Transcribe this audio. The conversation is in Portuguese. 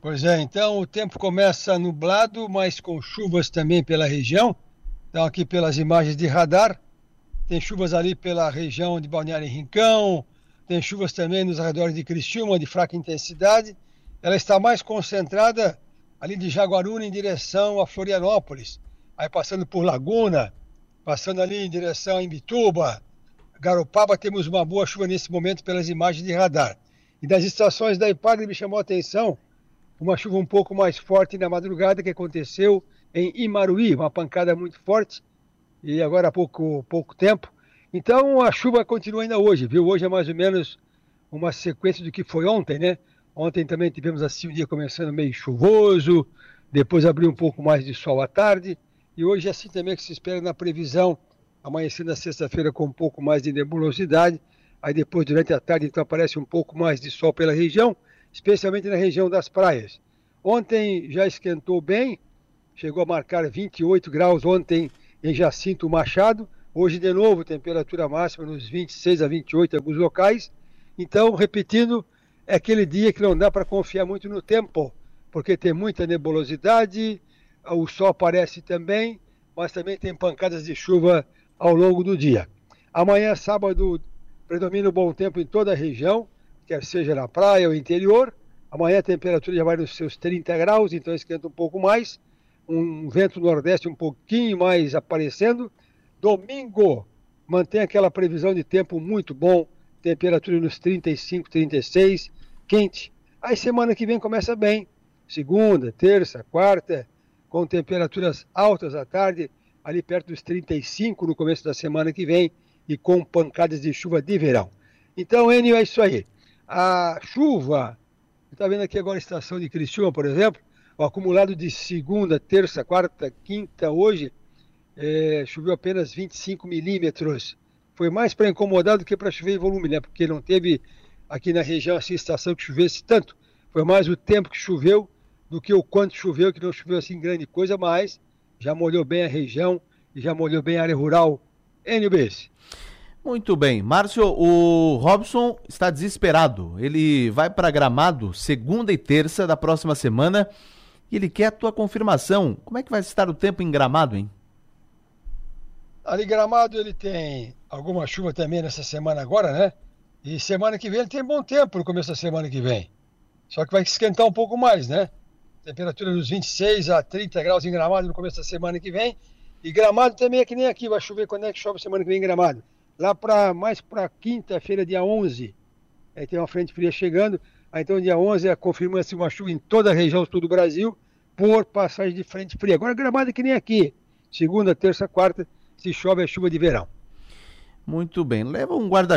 Pois é, então o tempo começa nublado, mas com chuvas também pela região. Então, aqui pelas imagens de radar, tem chuvas ali pela região de Balneário e Rincão, tem chuvas também nos arredores de Criciúma, de fraca intensidade. Ela está mais concentrada ali de Jaguaruna em direção a Florianópolis, aí passando por Laguna, passando ali em direção a Imbituba, Garopaba, temos uma boa chuva nesse momento pelas imagens de radar. E das estações da IPAG me chamou a atenção uma chuva um pouco mais forte na madrugada que aconteceu em Imaruí, uma pancada muito forte, e agora há pouco, pouco tempo. Então a chuva continua ainda hoje, viu? Hoje é mais ou menos uma sequência do que foi ontem, né? Ontem também tivemos assim o dia começando meio chuvoso, depois abriu um pouco mais de sol à tarde, e hoje é assim também que se espera na previsão, amanhecendo na sexta-feira com um pouco mais de nebulosidade, aí depois durante a tarde então aparece um pouco mais de sol pela região, especialmente na região das praias. Ontem já esquentou bem, chegou a marcar 28 graus ontem em Jacinto Machado, hoje de novo temperatura máxima nos 26 a 28 em alguns locais. Então, repetindo, é aquele dia que não dá para confiar muito no tempo, porque tem muita nebulosidade, o sol aparece também, mas também tem pancadas de chuva ao longo do dia. Amanhã, sábado, predomina o bom tempo em toda a região, quer seja na praia ou interior. Amanhã a temperatura já vai nos seus 30 graus, então esquenta um pouco mais. Um vento nordeste um pouquinho mais aparecendo. Domingo mantém aquela previsão de tempo muito bom, temperatura nos 35, 36, quente. Aí semana que vem começa bem. Segunda, terça, quarta, com temperaturas altas à tarde, ali perto dos 35 no começo da semana que vem e com pancadas de chuva de verão. Então, Enio, é isso aí a chuva, está vendo aqui agora a estação de Criciúma, por exemplo, o acumulado de segunda, terça, quarta, quinta, hoje, é, choveu apenas 25 milímetros. Foi mais para incomodar do que para chover em volume, né? Porque não teve aqui na região assim estação que chovesse tanto. Foi mais o tempo que choveu do que o quanto choveu, que não choveu assim grande coisa, mas já molhou bem a região e já molhou bem a área rural. NBS. Muito bem. Márcio, o Robson está desesperado. Ele vai para Gramado segunda e terça da próxima semana e ele quer a tua confirmação. Como é que vai estar o tempo em Gramado, hein? Ali Gramado ele tem alguma chuva também nessa semana agora, né? E semana que vem ele tem bom tempo no começo da semana que vem. Só que vai esquentar um pouco mais, né? Temperatura dos 26 a 30 graus em Gramado no começo da semana que vem. E Gramado também é que nem aqui, vai chover quando é que chove semana que vem em Gramado lá para mais para quinta-feira, dia 11. Aí tem uma frente fria chegando. Aí então, dia 11, confirma-se uma chuva em toda a região sul do Brasil por passagem de frente fria. Agora, gramado é que nem aqui. Segunda, terça, quarta, se chove, é chuva de verão. Muito bem. Leva um guarda